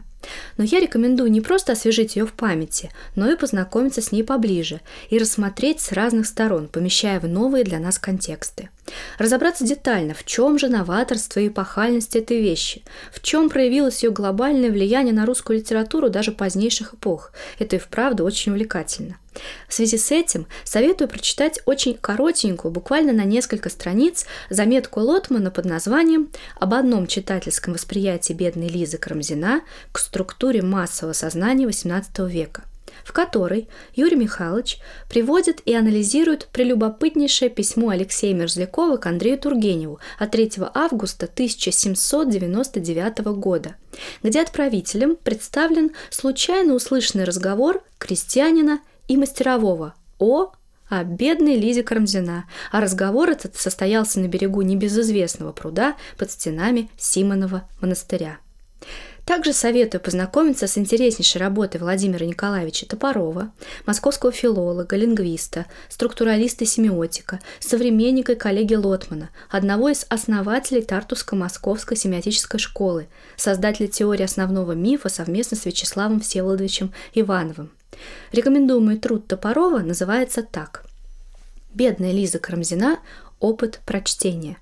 но я рекомендую не просто освежить ее в памяти, но и познакомиться с ней поближе и рассмотреть с разных сторон, помещая в новые для нас контексты. Разобраться детально, в чем же новаторство и эпохальность этой вещи, в чем проявилось ее глобальное влияние на русскую литературу даже позднейших эпох. Это и вправду очень увлекательно. В связи с этим советую прочитать очень коротенькую, буквально на несколько страниц, заметку Лотмана под названием «Об одном читательском восприятии бедной Лизы Карамзина к структуре массового сознания XVIII века», в которой Юрий Михайлович приводит и анализирует прелюбопытнейшее письмо Алексея Мерзлякова к Андрею Тургеневу от 3 августа 1799 года, где отправителем представлен случайно услышанный разговор крестьянина и мастерового о о бедной Лизе Карамзина, а разговор этот состоялся на берегу небезызвестного пруда под стенами Симонова монастыря. Также советую познакомиться с интереснейшей работой Владимира Николаевича Топорова, московского филолога, лингвиста, структуралиста-семиотика, современника и коллеги Лотмана, одного из основателей Тартуско-Московской семиотической школы, создателя теории основного мифа совместно с Вячеславом Всеволодовичем Ивановым. Рекомендуемый труд Топорова называется так. «Бедная Лиза Карамзина. Опыт прочтения».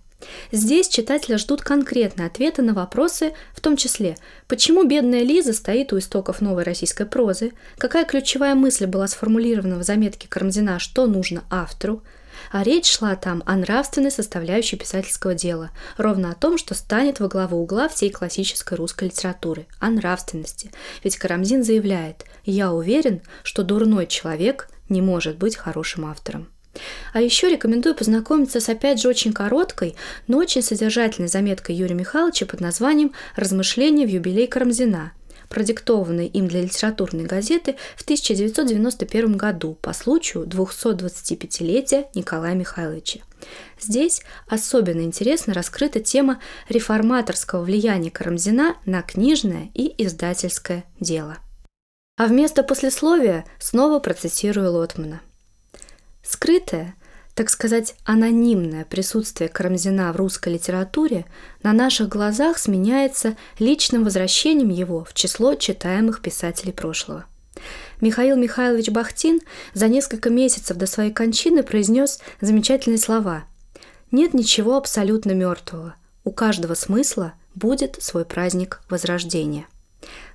Здесь читателя ждут конкретные ответы на вопросы, в том числе, почему бедная Лиза стоит у истоков новой российской прозы, какая ключевая мысль была сформулирована в заметке Карамзина, что нужно автору, а речь шла там о нравственной составляющей писательского дела, ровно о том, что станет во главу угла всей классической русской литературы, о нравственности. Ведь Карамзин заявляет «Я уверен, что дурной человек не может быть хорошим автором». А еще рекомендую познакомиться с опять же очень короткой, но очень содержательной заметкой Юрия Михайловича под названием «Размышления в юбилей Карамзина», продиктованной им для литературной газеты в 1991 году по случаю 225-летия Николая Михайловича. Здесь особенно интересно раскрыта тема реформаторского влияния Карамзина на книжное и издательское дело. А вместо послесловия снова процитирую Лотмана. Скрытое, так сказать, анонимное присутствие Карамзина в русской литературе на наших глазах сменяется личным возвращением его в число читаемых писателей прошлого. Михаил Михайлович Бахтин за несколько месяцев до своей кончины произнес замечательные слова «Нет ничего абсолютно мертвого. У каждого смысла будет свой праздник Возрождения».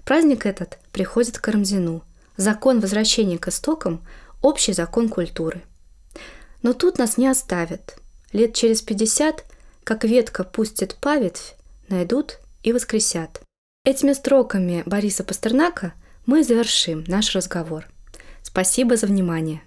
Праздник этот приходит к Карамзину. Закон возвращения к истокам – общий закон культуры. Но тут нас не оставят. Лет через пятьдесят, как ветка пустит паветвь, найдут и воскресят. Этими строками Бориса Пастернака мы завершим наш разговор. Спасибо за внимание.